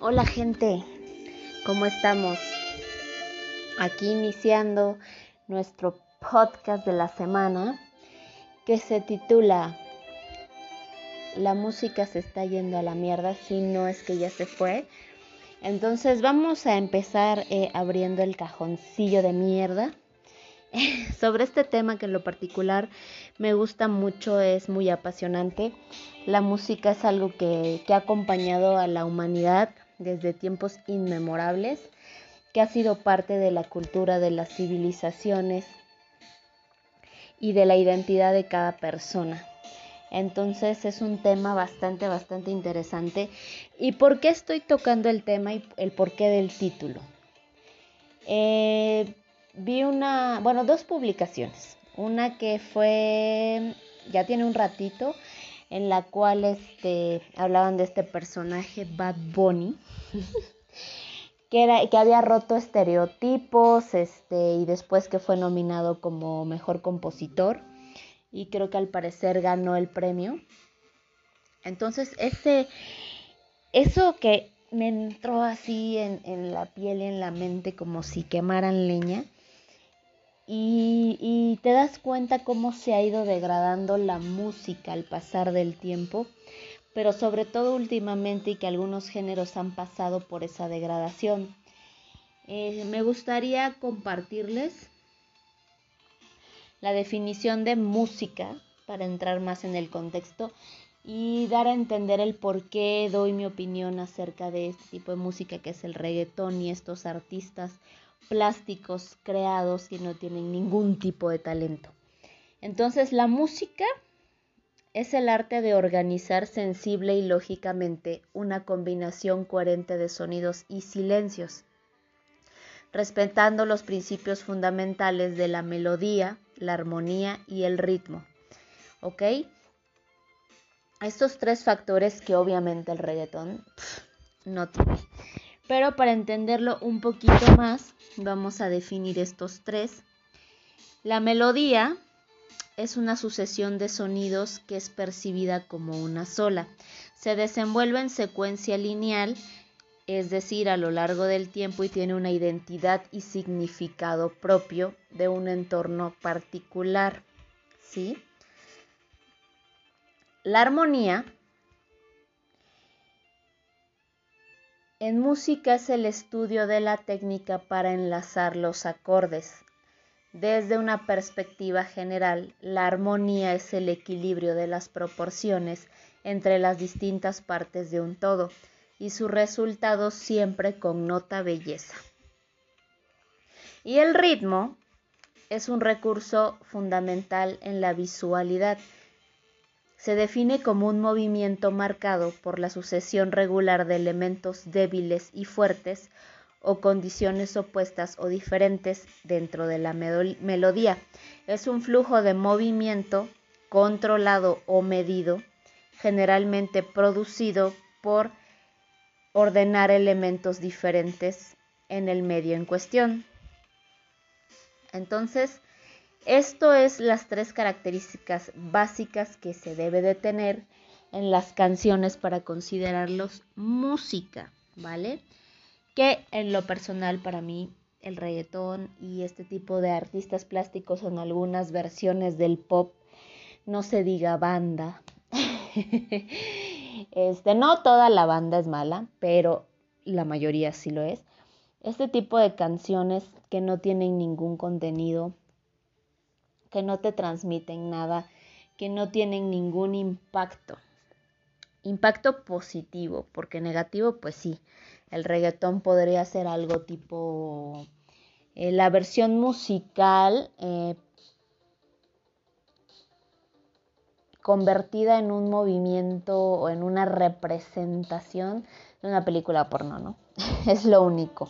Hola gente, ¿cómo estamos? Aquí iniciando nuestro podcast de la semana que se titula La música se está yendo a la mierda, si no es que ya se fue. Entonces vamos a empezar eh, abriendo el cajoncillo de mierda sobre este tema que en lo particular me gusta mucho, es muy apasionante. La música es algo que, que ha acompañado a la humanidad desde tiempos inmemorables, que ha sido parte de la cultura de las civilizaciones y de la identidad de cada persona. Entonces es un tema bastante, bastante interesante. ¿Y por qué estoy tocando el tema y el porqué del título? Eh, vi una, bueno, dos publicaciones. Una que fue, ya tiene un ratito, en la cual este, hablaban de este personaje Bad Bunny, que, era, que había roto estereotipos este, y después que fue nominado como mejor compositor y creo que al parecer ganó el premio. Entonces, ese, eso que me entró así en, en la piel y en la mente como si quemaran leña, y, te das cuenta cómo se ha ido degradando la música al pasar del tiempo, pero sobre todo últimamente y que algunos géneros han pasado por esa degradación. Eh, me gustaría compartirles la definición de música para entrar más en el contexto y dar a entender el por qué doy mi opinión acerca de este tipo de música que es el reggaetón y estos artistas plásticos creados que no tienen ningún tipo de talento. Entonces la música es el arte de organizar sensible y lógicamente una combinación coherente de sonidos y silencios, respetando los principios fundamentales de la melodía, la armonía y el ritmo. ¿Ok? Estos tres factores que obviamente el reggaetón no tiene. Pero para entenderlo un poquito más, vamos a definir estos tres. La melodía es una sucesión de sonidos que es percibida como una sola. Se desenvuelve en secuencia lineal, es decir, a lo largo del tiempo y tiene una identidad y significado propio de un entorno particular. ¿Sí? La armonía En música es el estudio de la técnica para enlazar los acordes. Desde una perspectiva general, la armonía es el equilibrio de las proporciones entre las distintas partes de un todo y su resultado siempre connota belleza. Y el ritmo es un recurso fundamental en la visualidad se define como un movimiento marcado por la sucesión regular de elementos débiles y fuertes o condiciones opuestas o diferentes dentro de la melodía. Es un flujo de movimiento controlado o medido, generalmente producido por ordenar elementos diferentes en el medio en cuestión. Entonces, esto es las tres características básicas que se debe de tener en las canciones para considerarlos música, ¿vale? Que en lo personal para mí el reggaetón y este tipo de artistas plásticos en algunas versiones del pop, no se diga banda. este, no toda la banda es mala, pero la mayoría sí lo es. Este tipo de canciones que no tienen ningún contenido, que no te transmiten nada, que no tienen ningún impacto. Impacto positivo, porque negativo, pues sí, el reggaetón podría ser algo tipo eh, la versión musical eh, convertida en un movimiento o en una representación de una película porno, ¿no? es lo único.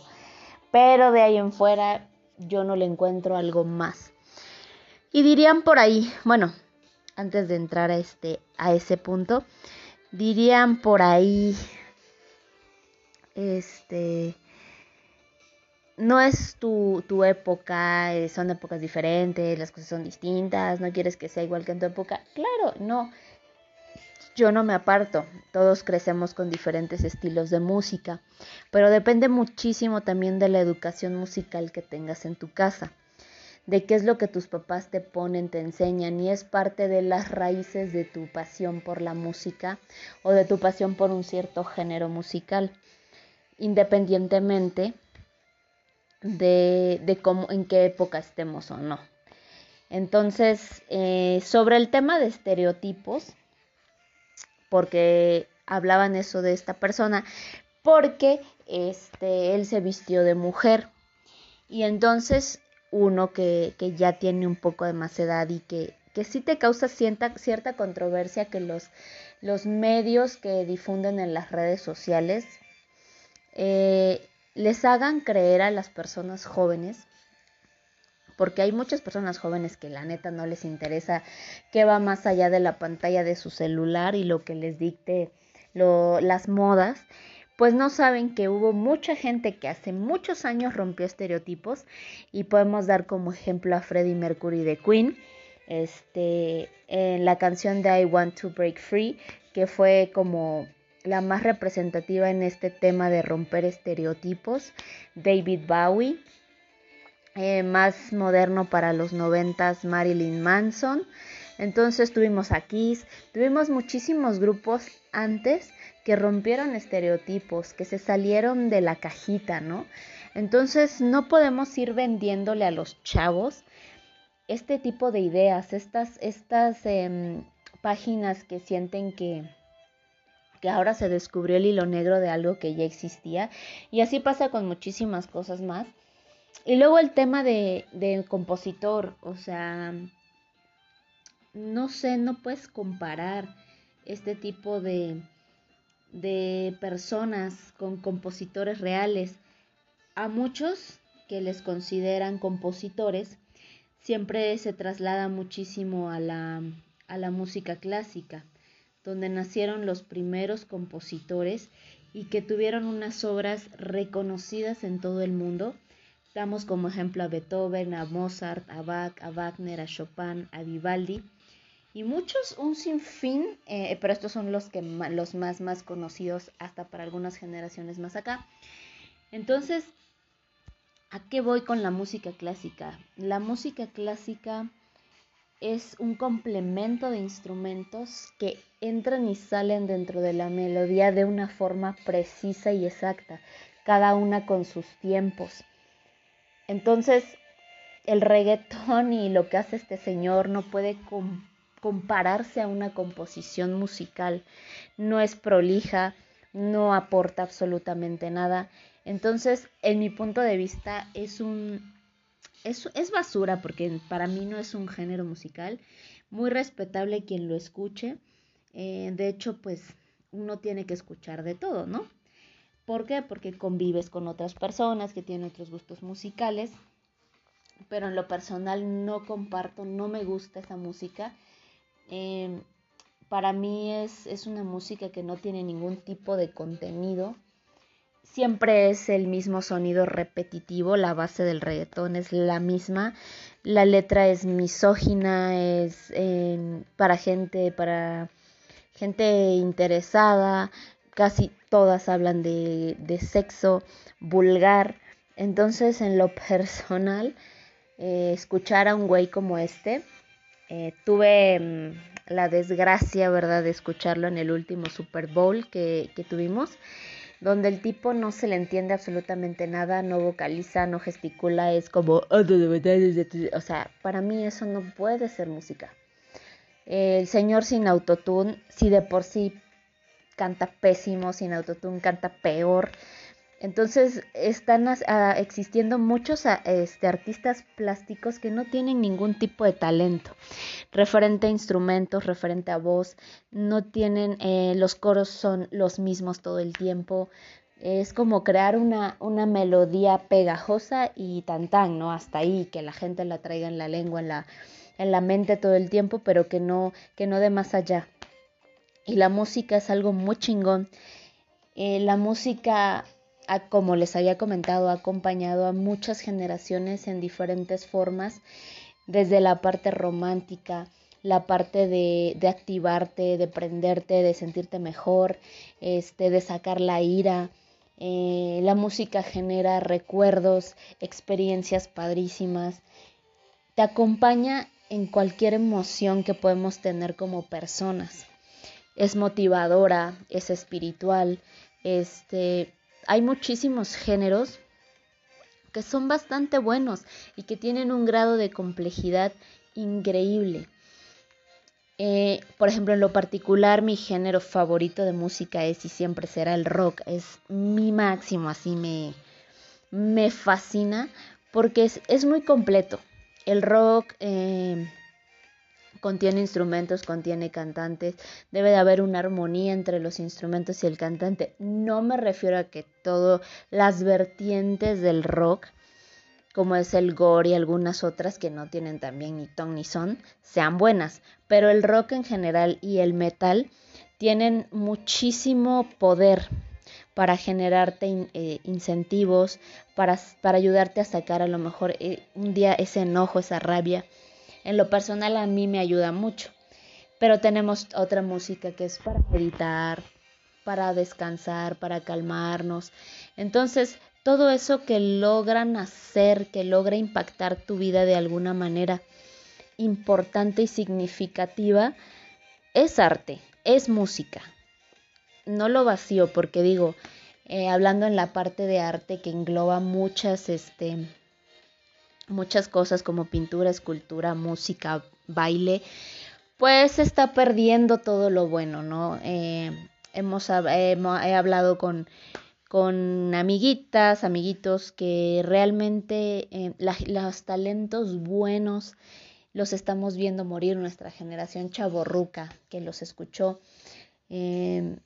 Pero de ahí en fuera yo no le encuentro algo más. Y dirían por ahí, bueno, antes de entrar a, este, a ese punto, dirían por ahí, este, no es tu, tu época, eh, son épocas diferentes, las cosas son distintas, no quieres que sea igual que en tu época. Claro, no. yo no me aparto, todos crecemos con diferentes estilos de música, pero depende muchísimo también de la educación musical que tengas en tu casa, de qué es lo que tus papás te ponen, te enseñan y es parte de las raíces de tu pasión por la música o de tu pasión por un cierto género musical, independientemente de, cómo, en qué época estemos o no. Entonces, eh, sobre el tema de estereotipos, porque hablaban eso de esta persona, porque este, él se vistió de mujer. Y entonces uno que, que ya tiene un poco de más edad y que, que sí te causa cierta, cierta controversia que los, los medios que difunden en las redes sociales eh, les hagan creer a las personas jóvenes porque hay muchas personas jóvenes que la neta no les interesa qué va más allá de la pantalla de su celular y lo que les dicte las modas, pues no saben que hubo mucha gente que hace muchos años rompió estereotipos y podemos dar como ejemplo a Freddie Mercury de Queen, este, en la canción de I Want to Break Free, que fue como la más representativa en este tema de romper estereotipos, David Bowie, eh, más moderno para los noventas Marilyn Manson. Entonces tuvimos a Kiss, tuvimos muchísimos grupos antes que rompieron estereotipos, que se salieron de la cajita, ¿no? Entonces no podemos ir vendiéndole a los chavos este tipo de ideas, estas, estas em, páginas que sienten que, que ahora se descubrió el hilo negro de algo que ya existía. Y así pasa con muchísimas cosas más. Y luego el tema de, compositor, o sea, no sé, no puedes comparar este tipo de, de personas con compositores reales. A muchos que les consideran compositores, siempre se traslada muchísimo a la, a la música clásica, donde nacieron los primeros compositores y que tuvieron unas obras reconocidas en todo el mundo Damos como ejemplo a Beethoven, a Mozart, a Bach, a Wagner, a Chopin, a Vivaldi y muchos, un sinfín, eh, pero estos son los, que, los más, más conocidos hasta para algunas generaciones más acá. Entonces, ¿a qué voy con la música clásica? La música clásica es un complemento de instrumentos que entran y salen dentro de la melodía de una forma precisa y exacta, cada una con sus tiempos. Entonces, el reggaetón y lo que hace este señor no puede compararse a una composición musical. No es prolija, no aporta absolutamente nada. Entonces, en mi punto de vista, es un. Es, basura, porque para mí no es un género musical. Muy respetable quien lo escuche. Eh, de hecho, pues uno tiene que escuchar de todo, ¿no? ¿Por qué? Porque convives con otras personas que tienen otros gustos musicales, pero en lo personal no comparto, no me gusta esa música. Em, para mí es, es una música que no tiene ningún tipo de contenido. Siempre es el mismo sonido repetitivo, la base del reggaetón es la misma, la letra es misógina, es em, para gente, para gente interesada, casi todas hablan de, sexo vulgar. Entonces, en lo personal, eh, escuchar a un güey como este, eh, tuve mm, la desgracia, ¿verdad?, de escucharlo en el último Super Bowl que, que tuvimos, donde el tipo no se le entiende absolutamente nada, no vocaliza, no gesticula, es como... O sea, para mí eso no puede ser música. El señor sin autotune, si de por sí canta pésimo, sin autotune canta peor. Entonces están existiendo muchos este, artistas plásticos que no tienen ningún tipo de talento referente a instrumentos, referente a voz, no tienen, eh, los coros son los mismos todo el tiempo. Es como crear una, melodía pegajosa y tan tan, ¿no? Hasta ahí, que la gente la traiga en la lengua, en la, en la mente todo el tiempo, pero que no, que no de más allá. Y la música es algo muy chingón. Eh, la música, como les había comentado, ha acompañado a muchas generaciones en diferentes formas, desde la parte romántica, la parte de, de activarte, de prenderte, de sentirte mejor, este, de sacar la ira. Eh, la música genera recuerdos, experiencias padrísimas. Te acompaña en cualquier emoción que podemos tener como personas. Es motivadora, es espiritual. Este, hay muchísimos géneros que son bastante buenos y que tienen un grado de complejidad increíble. Eh, por ejemplo, en lo particular, mi género favorito de música es y siempre será el rock. Es mi máximo, así me, me fascina porque es, muy completo. El rock eh, contiene instrumentos, contiene cantantes, debe de haber una armonía entre los instrumentos y el cantante. No me refiero a que todas las vertientes del rock, como es el gore y algunas otras que no tienen también ni ton ni son, sean buenas, pero el rock en general y el metal tienen muchísimo poder para generarte eh, incentivos, para, para, ayudarte a sacar a lo mejor eh, un día ese enojo, esa rabia en lo personal a mí me ayuda mucho. Pero tenemos otra música que es para meditar, para descansar, para calmarnos. Entonces, todo eso que logran hacer, que logra impactar tu vida de alguna manera importante y significativa, es arte, es música. No lo vacío porque digo, eh, hablando en la parte de arte que engloba muchas, este, muchas cosas como pintura, escultura, música, baile, pues está perdiendo todo lo bueno, ¿no? Eh, hemos, he hablado con, con amiguitas, amiguitos que realmente eh, los talentos buenos los estamos viendo morir nuestra generación chaborruca que los escuchó, eh,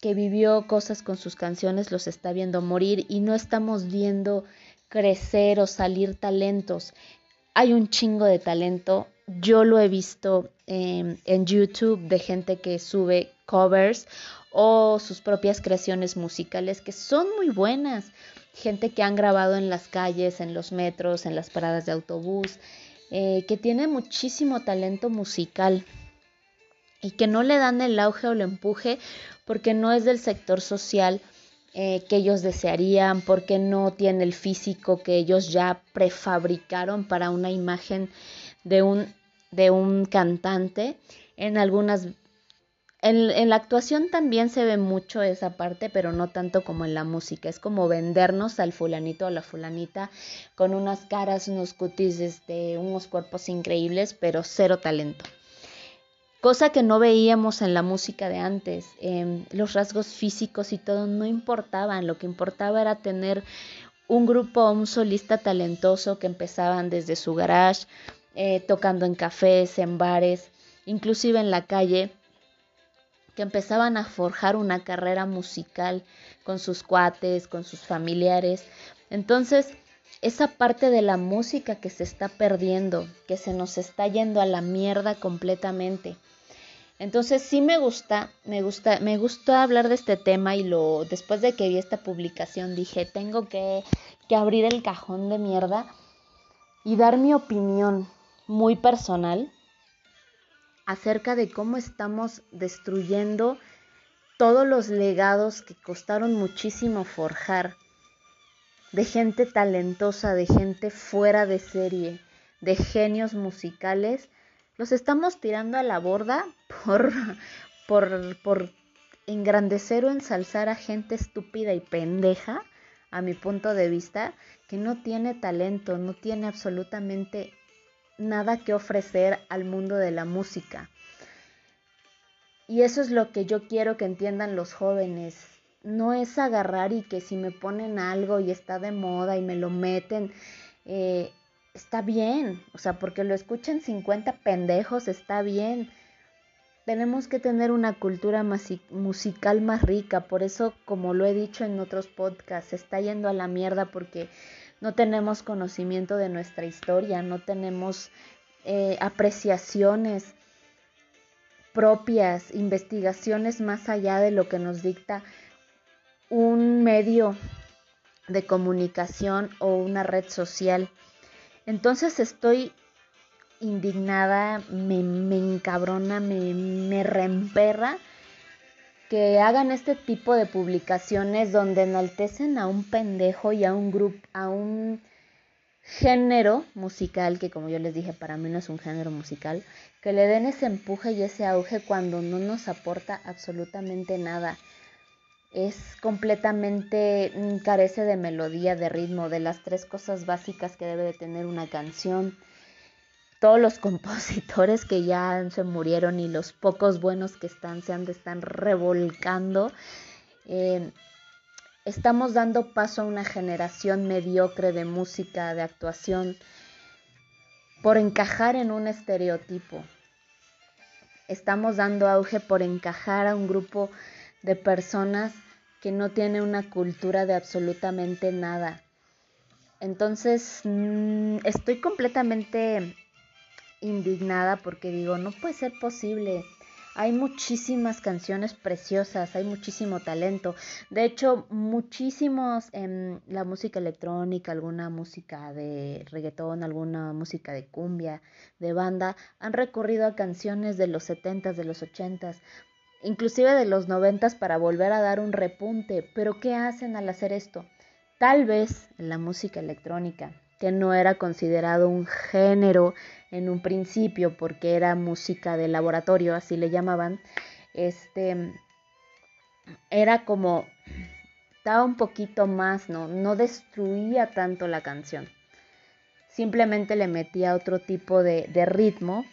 que vivió cosas con sus canciones, los está viendo morir y no estamos viendo crecer o salir talentos. Hay un chingo de talento. Yo lo he visto en YouTube de gente que sube covers o sus propias creaciones musicales que son muy buenas. Gente que han grabado en las calles, en los metros, en las paradas de autobús, eh, que tiene muchísimo talento musical y que no le dan el auge o el empuje porque no es del sector social eh, que ellos desearían, porque no tiene el físico que ellos ya prefabricaron para una imagen de un, de un cantante. En algunas en, en, la actuación también se ve mucho esa parte, pero no tanto como en la música. Es como vendernos al fulanito o la fulanita con unas caras, unos cutis, este, unos cuerpos increíbles, pero cero talento cosa que no veíamos en la música de antes. Em, los rasgos físicos y todo no importaban, lo que importaba era tener un grupo, un solista talentoso que empezaban desde su garage, eh, tocando en cafés, en bares, inclusive en la calle, que empezaban a forjar una carrera musical con sus cuates, con sus familiares. Entonces, esa parte de la música que se está perdiendo, que se nos está yendo a la mierda completamente. Entonces sí me gusta, me gusta, me gustó hablar de este tema y lo después de que vi esta publicación dije, tengo que, que abrir el cajón de mierda y dar mi opinión muy personal acerca de cómo estamos destruyendo todos los legados que costaron muchísimo forjar, de gente talentosa, de gente fuera de serie, de genios musicales los estamos tirando a la borda por, por, por engrandecer o ensalzar a gente estúpida y pendeja, a mi punto de vista, que no tiene talento, no tiene absolutamente nada que ofrecer al mundo de la música. Y eso es lo que yo quiero que entiendan los jóvenes. No es agarrar y que si me ponen algo y está de moda y me lo meten, eh, está bien, o sea, porque lo escuchen 50 pendejos, está bien. Tenemos que tener una cultura musical más rica, por eso, como lo he dicho en otros podcasts, está yendo a la mierda porque no tenemos conocimiento de nuestra historia, no tenemos eh, apreciaciones propias, investigaciones más allá de lo que nos dicta un medio de comunicación o una red social. Entonces estoy indignada, me, me encabrona, me, me reemperra que hagan este tipo de publicaciones donde enaltecen a un pendejo y a un grupo, a un género musical, que como yo les dije, para mí no es un género musical, que le den ese empuje y ese auge cuando no nos aporta absolutamente nada. Es completamente, mm, carece de melodía, de ritmo, de las tres cosas básicas que debe de tener una canción todos los compositores que ya se murieron y los pocos buenos que están se han estar revolcando. Eh, estamos dando paso a una generación mediocre de música, de actuación, por encajar en un estereotipo. Estamos dando auge por encajar a un grupo de personas que no tiene una cultura de absolutamente nada. Entonces, mm, estoy completamente indignada porque digo, no puede ser posible. Hay muchísimas canciones preciosas, hay muchísimo talento. De hecho, muchísimos en la música electrónica, alguna música de reggaetón, alguna música de cumbia, de banda, han recurrido a canciones de los 70s, de los 80s, inclusive de los 90s para volver a dar un repunte. Pero ¿qué hacen al hacer esto? Tal vez la música electrónica, que no era considerado un género en un principio porque era música de laboratorio, así le llamaban, este era como estaba un poquito más, no, no destruía tanto la canción. Simplemente le metía otro tipo de, de ritmo,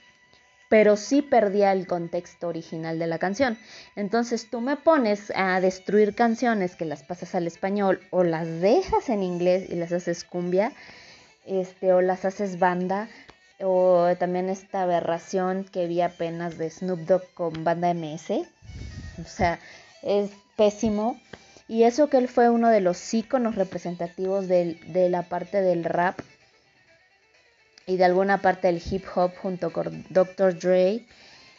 pero sí perdía el contexto original de la canción. Entonces tú me pones a destruir canciones que las pasas al español o las dejas en inglés y las haces cumbia, este, o las haces banda, o también esta aberración que vi apenas de Snoop Dogg con banda MS. O sea, es pésimo. Y eso que él fue uno de los íconos representativos de la parte del rap y de alguna parte del hip hop junto con Dr. Dre,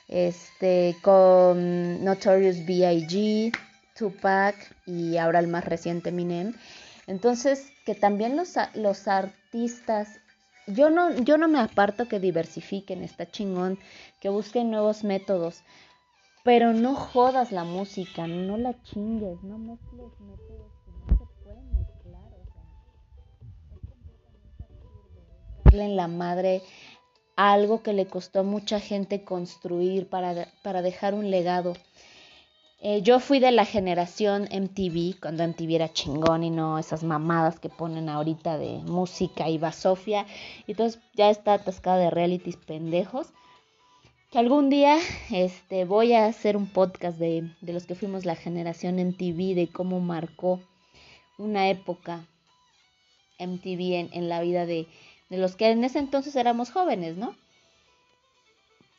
este, con Notorious B.I.G., Tupac y ahora el más reciente Eminem. Entonces, que también los, los artistas yo no, yo no me aparto que diversifiquen, está chingón, que busquen nuevos métodos, pero no jodas la música, no la chingues, no mezcles métodos en la madre algo que le costó a mucha gente construir para, para dejar un legado. Eh, yo fui de la generación MTV, cuando MTV era chingón y no esas mamadas que ponen ahorita de música y basofia. Y entonces ya está atascada de realities pendejos. Que algún día este, voy a hacer un podcast de, de los que fuimos la generación MTV, de cómo marcó una época MTV en, en la vida de, de los que en ese entonces éramos jóvenes, ¿no?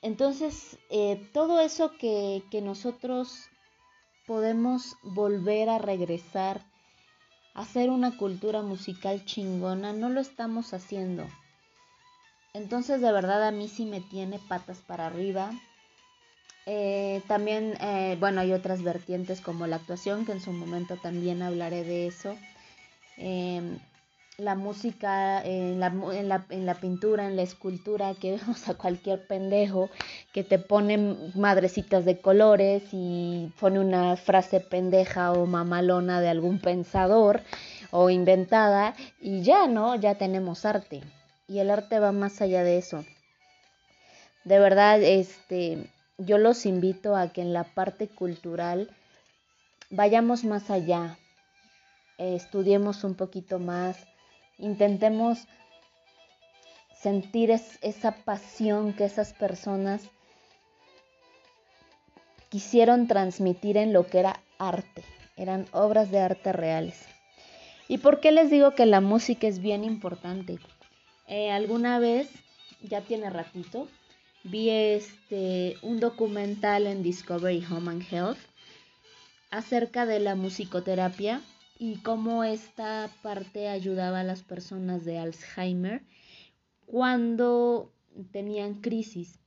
Entonces, eh, todo eso que, que nosotros podemos volver a regresar a hacer una cultura musical chingona, no lo estamos haciendo. Entonces de verdad a mí sí me tiene patas para arriba. Eh, también, eh, bueno, hay otras vertientes como la actuación, que en su momento también hablaré de eso. Em, la música, en la, en, la, en la, pintura, en la escultura, que vemos a cualquier pendejo que te pone madrecitas de colores y pone una frase pendeja o mamalona de algún pensador o inventada y ya, ¿no? Ya tenemos arte. Y el arte va más allá de eso. De verdad, este, yo los invito a que en la parte cultural vayamos más allá, estudiemos un poquito más, Intentemos sentir esa pasión que esas personas quisieron transmitir en lo que era arte. Eran obras de arte reales. ¿Y por qué les digo que la música es bien importante? Eh, alguna vez, ya tiene ratito, vi este, un documental en Discovery Home and Health acerca de la musicoterapia y cómo esta parte ayudaba a las personas de Alzheimer cuando tenían crisis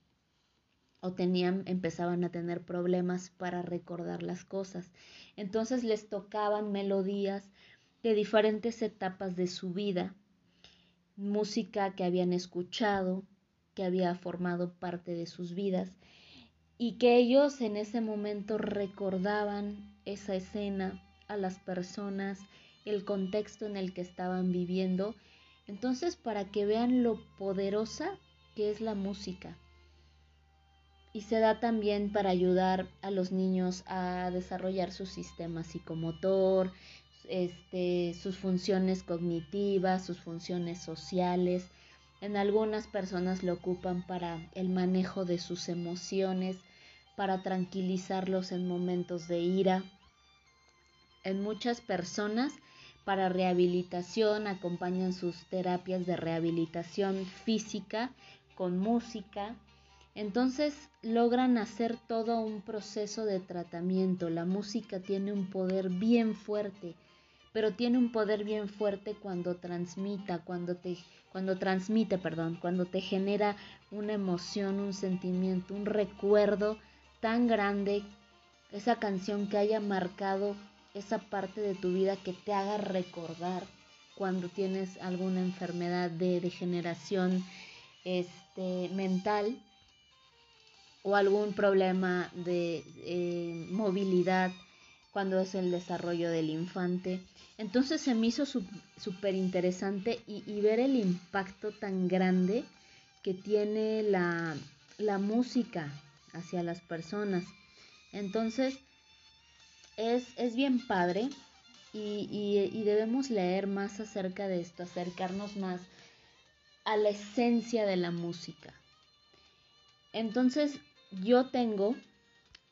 o tenían empezaban a tener problemas para recordar las cosas. Entonces les tocaban melodías de diferentes etapas de su vida, música que habían escuchado, que había formado parte de sus vidas y que ellos en ese momento recordaban esa escena a las personas, el contexto en el que estaban viviendo. Entonces, para que vean lo poderosa que es la música. Y se da también para ayudar a los niños a desarrollar su sistema psicomotor, este, sus funciones cognitivas, sus funciones sociales. En algunas personas lo ocupan para el manejo de sus emociones, para tranquilizarlos en momentos de ira. En muchas personas para rehabilitación acompañan sus terapias de rehabilitación física con música. Entonces logran hacer todo un proceso de tratamiento. La música tiene un poder bien fuerte pero tiene un poder bien fuerte cuando transmita, cuando te cuando transmite, perdón, cuando te genera una emoción, un sentimiento, un recuerdo tan grande, esa canción que haya marcado esa parte de tu vida que te haga recordar cuando tienes alguna enfermedad de degeneración este, mental o algún problema de eh, movilidad cuando es el desarrollo del infante. Entonces se me hizo súper interesante y, ver el impacto tan grande que tiene la, música hacia las personas. Entonces es, es bien padre y, y debemos leer más acerca de esto, acercarnos más a la esencia de la música. Entonces yo tengo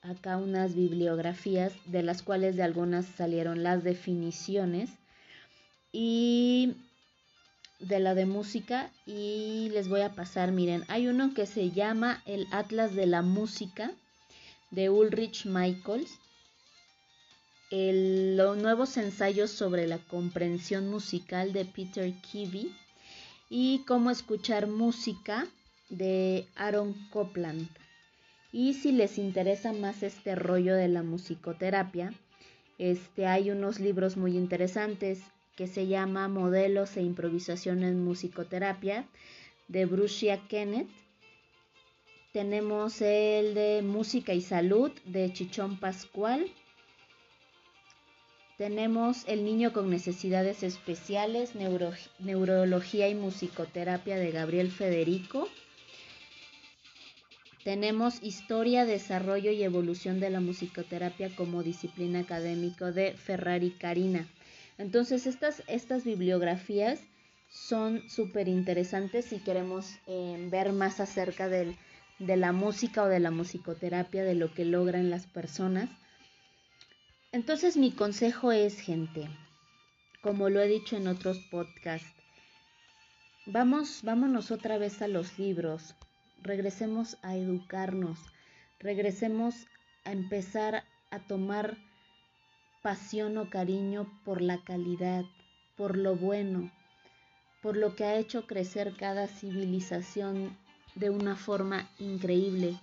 acá unas bibliografías de las cuales de algunas salieron las definiciones y de la de música y les voy a pasar, miren, hay uno que se llama el Atlas de la Música de Ulrich Michaels, los nuevos ensayos sobre la comprensión musical de Peter Kivy y cómo escuchar música de Aaron Copland. Y si les interesa más este rollo de la musicoterapia, este, hay unos libros muy interesantes que se llama Modelos e improvisación en musicoterapia de Brucia Kenneth. Tenemos el de Música y Salud de Chichón Pascual. Tenemos El niño con necesidades especiales, Neurología y Musicoterapia de Gabriel Federico. Tenemos Historia, Desarrollo y Evolución de la Musicoterapia como disciplina académico de Ferrari Karina. Entonces, estas, estas bibliografías son súper interesantes si queremos eh, ver más acerca de la música o de la musicoterapia, de lo que logran las personas. Entonces, mi consejo es, gente, como lo he dicho en otros podcasts, vamos, vámonos otra vez a los libros, regresemos a educarnos, regresemos a empezar a tomar pasión o cariño por la calidad, por lo bueno, por lo que ha hecho crecer cada civilización de una forma increíble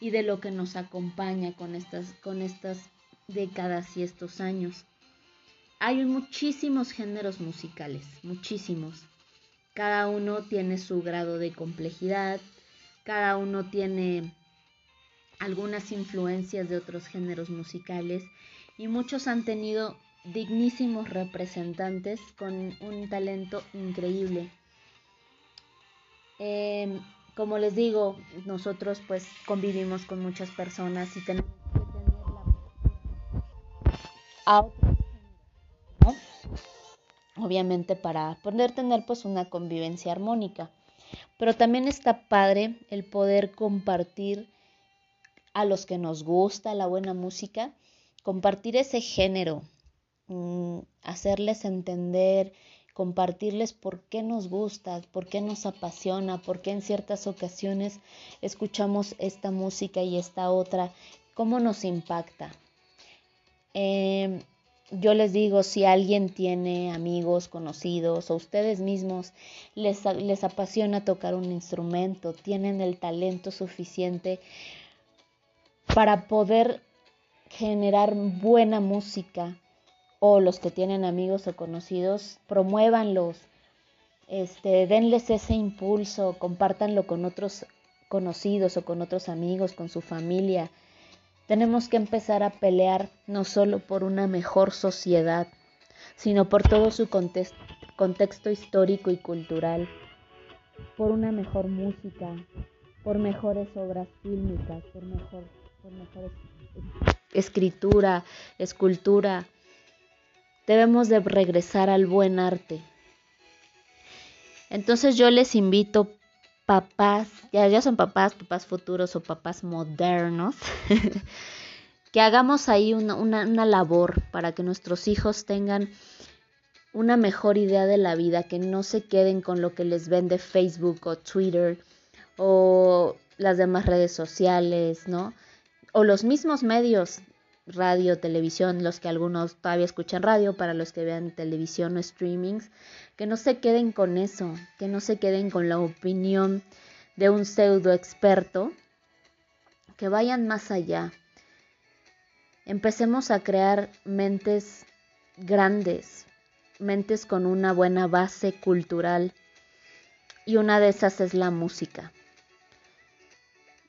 y de lo que nos acompaña con estas, con estas décadas y estos años. Hay muchísimos géneros musicales, muchísimos. Cada uno tiene su grado de complejidad, cada uno tiene algunas influencias de otros géneros musicales y muchos han tenido dignísimos representantes con un talento increíble. Em, como les digo, nosotros pues convivimos con muchas personas y tenemos obviamente para poder tener pues una convivencia armónica. Pero también está padre el poder compartir a los que nos gusta la buena música, compartir ese género, mm, hacerles entender, compartirles por qué nos gusta, por qué nos apasiona, por qué en ciertas ocasiones escuchamos esta música y esta otra, cómo nos impacta. Em, yo les digo, si alguien tiene amigos, conocidos o ustedes mismos les, les apasiona tocar un instrumento, tienen el talento suficiente para poder generar buena música o los que tienen amigos o conocidos, promuévanlos, este, denles ese impulso, compártanlo con otros conocidos o con otros amigos, con su familia. Tenemos que empezar a pelear no solo por una mejor sociedad, sino por todo su contexto histórico y cultural, por una mejor música, por mejores obras fílmicas, por mejor, por mejor escritura, escultura. Debemos de regresar al buen arte, entonces yo les invito, papás, ya, ya son papás, papás futuros o papás modernos, que hagamos ahí una, una labor para que nuestros hijos tengan una mejor idea de la vida, que no se queden con lo que les vende Facebook o Twitter o las demás redes sociales, ¿no? O los mismos medios radio, televisión, los que algunos todavía escuchan radio, para los que vean televisión o streamings, que no se queden con eso, que no se queden con la opinión de un pseudo experto, que vayan más allá. Empecemos a crear mentes grandes, mentes con una buena base cultural y una de esas es la música.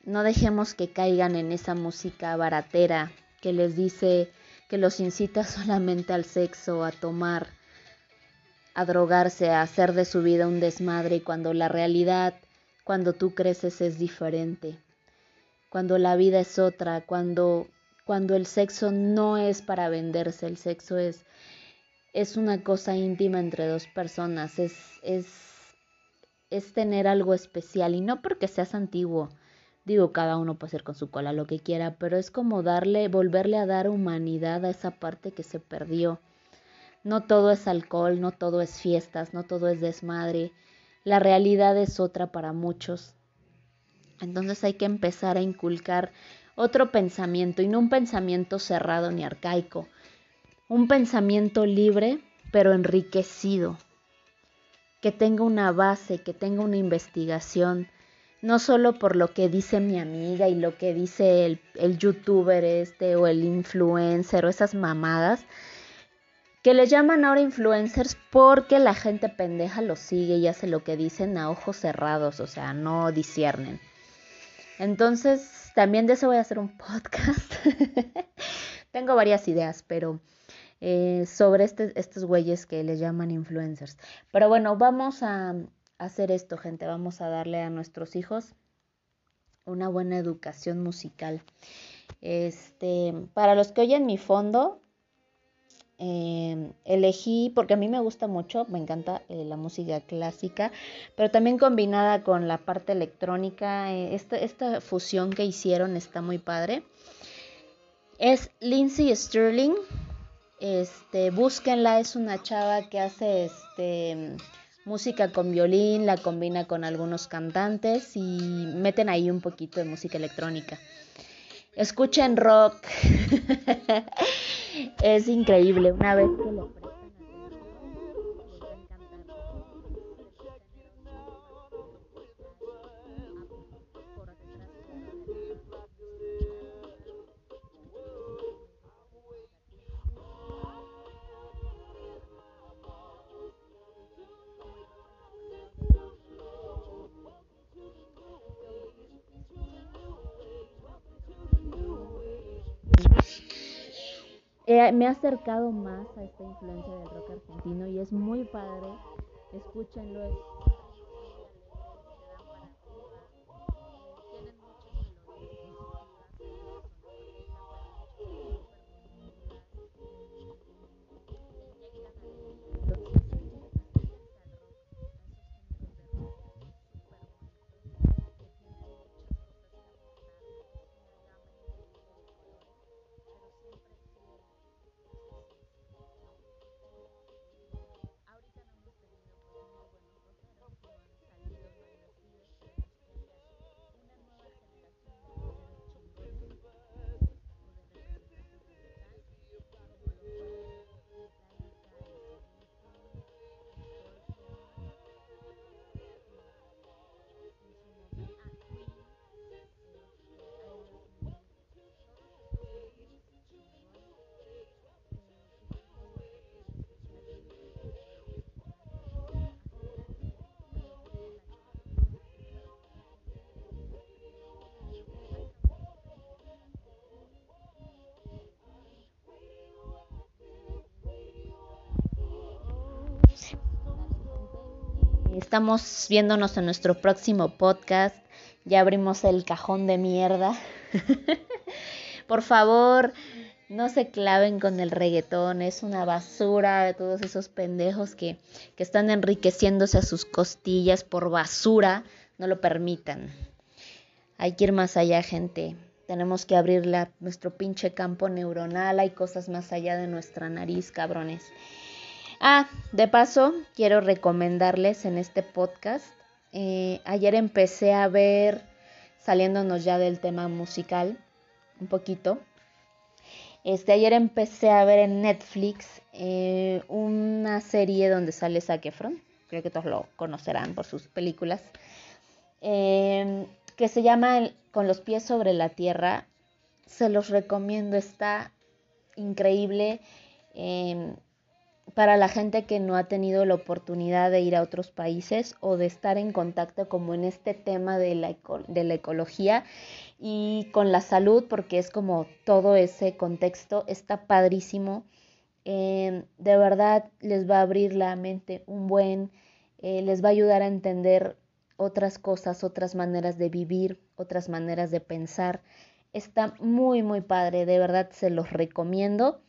No dejemos que caigan en esa música baratera que les dice que los incita solamente al sexo, a tomar, a drogarse, a hacer de su vida un desmadre, cuando la realidad, cuando tú creces es diferente, cuando la vida es otra, cuando, cuando el sexo no es para venderse, el sexo es, es una cosa íntima entre dos personas, es, es, es tener algo especial y no porque seas antiguo, Digo, cada uno puede hacer con su cola lo que quiera, pero es como darle, volverle a dar humanidad a esa parte que se perdió. No todo es alcohol, no todo es fiestas, no todo es desmadre. La realidad es otra para muchos. Entonces hay que empezar a inculcar otro pensamiento y no un pensamiento cerrado ni arcaico. Un pensamiento libre pero enriquecido. Que tenga una base, que tenga una investigación, no solo por lo que dice mi amiga y lo que dice el, youtuber este o el influencer o esas mamadas, que le llaman ahora influencers porque la gente pendeja los sigue y hace lo que dicen a ojos cerrados, o sea, no disciernen. Entonces, también de eso voy a hacer un podcast. Tengo varias ideas, pero eh, sobre este, estos güeyes que le llaman influencers. Pero bueno, vamos a, hacer esto, gente. Vamos a darle a nuestros hijos una buena educación musical. Este, para los que oyen mi fondo, em, elegí, porque a mí me gusta mucho, me encanta eh, la música clásica, pero también combinada con la parte electrónica, eh, esta, esta fusión que hicieron está muy padre. Es Lindsay Sterling, este, búsquenla, es una chava que hace este música con violín, la combina con algunos cantantes y meten ahí un poquito de música electrónica. Escuchen rock. es increíble. Una vez que lo me ha acercado más a esta influencia del rock argentino y es muy padre. Escúchenlo, estamos viéndonos en nuestro próximo podcast. Ya abrimos el cajón de mierda. Por favor, no se claven con el reggaetón. Es una basura de todos esos pendejos que, que están enriqueciéndose a sus costillas por basura. No lo permitan. Hay que ir más allá, gente. Tenemos que abrir nuestro pinche campo neuronal. Hay cosas más allá de nuestra nariz, cabrones. Ah, de paso, quiero recomendarles en este podcast. Eh, ayer empecé a ver, saliéndonos ya del tema musical, un poquito. Este, ayer empecé a ver en Netflix eh, una serie donde sale Zac Efron. Creo que todos lo conocerán por sus películas. Eh, que se llama Con los pies sobre la tierra. Se los recomiendo, está increíble. Em, para la gente que no ha tenido la oportunidad de ir a otros países o de estar en contacto como en este tema de la, de la ecología y con la salud, porque es como todo ese contexto, está padrísimo. Em, de verdad les va a abrir la mente un buen, eh, les va a ayudar a entender otras cosas, otras maneras de vivir, otras maneras de pensar. Está muy, muy padre, de verdad se los recomiendo.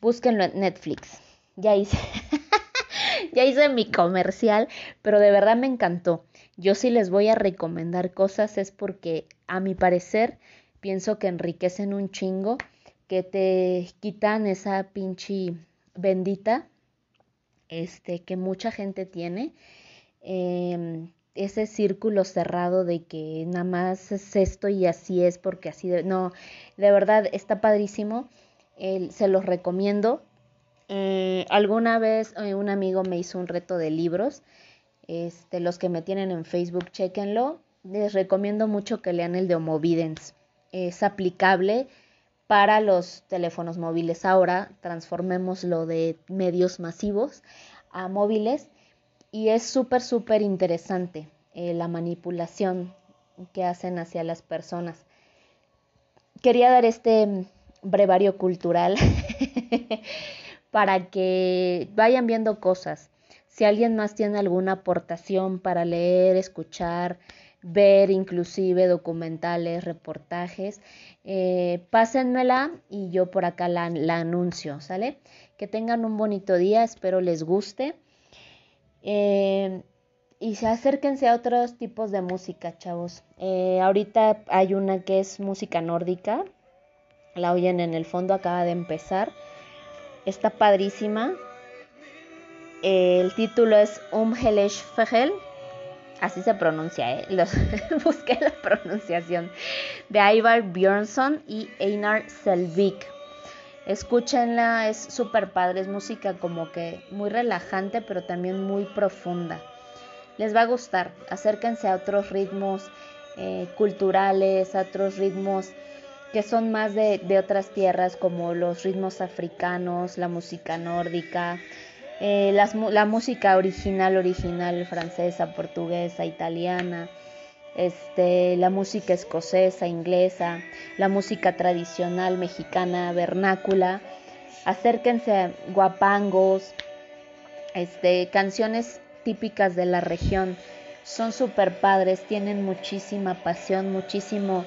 Búsquenlo en Netflix. Ya hice, ya hice mi comercial, pero de verdad me encantó. Yo sí les voy a recomendar cosas es porque a mi parecer pienso que enriquecen un chingo, que te quitan esa pinche bendita este que mucha gente tiene. Eh, ese círculo cerrado de que nada más es esto y así es porque así de... no de verdad está padrísimo se los recomiendo eh, alguna vez eh, un amigo me hizo un reto de libros este los que me tienen en Facebook chequenlo les recomiendo mucho que lean el de Homovidence es aplicable para los teléfonos móviles. Ahora transformemos lo de medios masivos a móviles y es súper, súper interesante eh, la manipulación que hacen hacia las personas. Quería dar este brevario cultural para que vayan viendo cosas. Si alguien más tiene alguna aportación para leer, escuchar, ver inclusive documentales, reportajes, eh, pásenmela y yo por acá la, anuncio, ¿sale? Que tengan un bonito día, espero les guste. Eh, y se acérquense a otros tipos de música, chavos. Eh, ahorita hay una que es música nórdica. La oyen en el fondo, acaba de empezar. Está padrísima. el título es Umhelesh Fegel. Así se pronuncia, ¿eh? Busqué la pronunciación. De Ivar Björnsson y Einar Selvik. Escúchenla, es súper padre, es música como que muy relajante, pero también muy profunda. Les va a gustar, acérquense a otros ritmos eh, culturales, a otros ritmos que son más de, otras tierras, como los ritmos africanos, la música nórdica, eh, la música original, original, francesa, portuguesa, italiana este, la música escocesa, inglesa, la música tradicional mexicana, vernácula. Acérquense a guapangos, este, canciones típicas de la región. Son súper padres, tienen muchísima pasión, muchísimo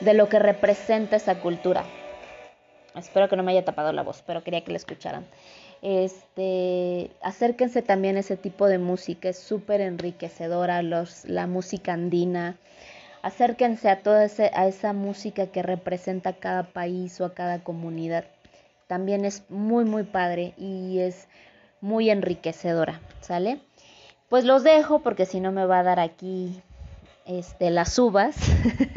de lo que representa esa cultura. Espero que no me haya tapado la voz, pero quería que la escucharan. Este, acérquense también a ese tipo de música, es súper enriquecedora, los, la música andina. Acérquense a toda a esa música que representa a cada país o a cada comunidad. También es muy, muy padre y es muy enriquecedora, ¿sale? Pues los dejo porque si no me va a dar aquí este, las uvas.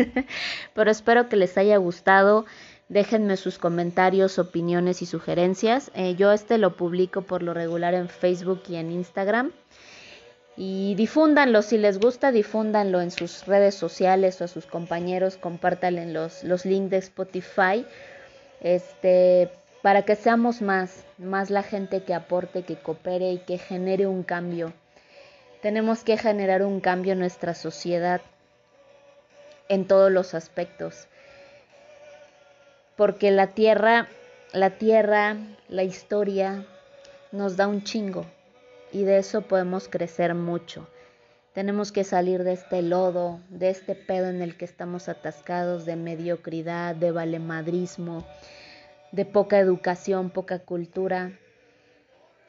Pero espero que les haya gustado. Déjenme sus comentarios, opiniones y sugerencias. Eh, yo este lo publico por lo regular en Facebook y en Instagram. Y difúndanlo, si les gusta, difúndanlo en sus redes sociales o a sus compañeros, compártanlo los, los links de Spotify, este, para que seamos más, más la gente que aporte, que coopere y que genere un cambio. Tenemos que generar un cambio en nuestra sociedad en todos los aspectos porque la tierra, la tierra, la historia nos da un chingo. y de eso podemos crecer mucho. Tenemos que salir de este lodo, de este pedo en el que estamos atascados, de mediocridad, de valemadrismo, de poca educación, poca cultura.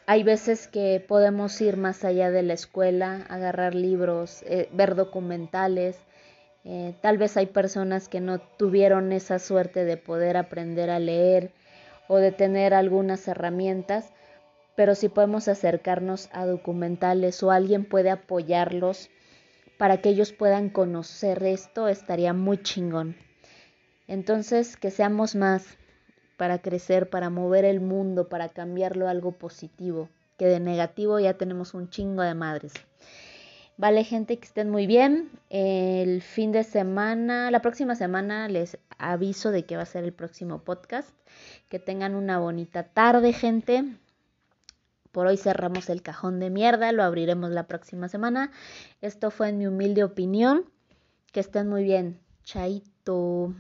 Hay veces que podemos ir más allá de la escuela, agarrar libros, eh, ver documentales. Eh, tal vez hay personas que no tuvieron esa suerte de poder aprender a leer o de tener algunas herramientas pero si podemos acercarnos a documentales o alguien puede apoyarlos para que ellos puedan conocer esto, estaría muy chingón. Entonces, que seamos más para crecer, para mover el mundo, para cambiarlo a algo positivo, que de negativo ya tenemos un chingo de madres. Vale, gente, que estén muy bien. El fin de semana, la próxima semana les aviso de que va a ser el próximo podcast. Que tengan una bonita tarde, gente. Por hoy cerramos el cajón de mierda, lo abriremos la próxima semana. Esto fue en mi humilde opinión. Que estén muy bien. Chaito.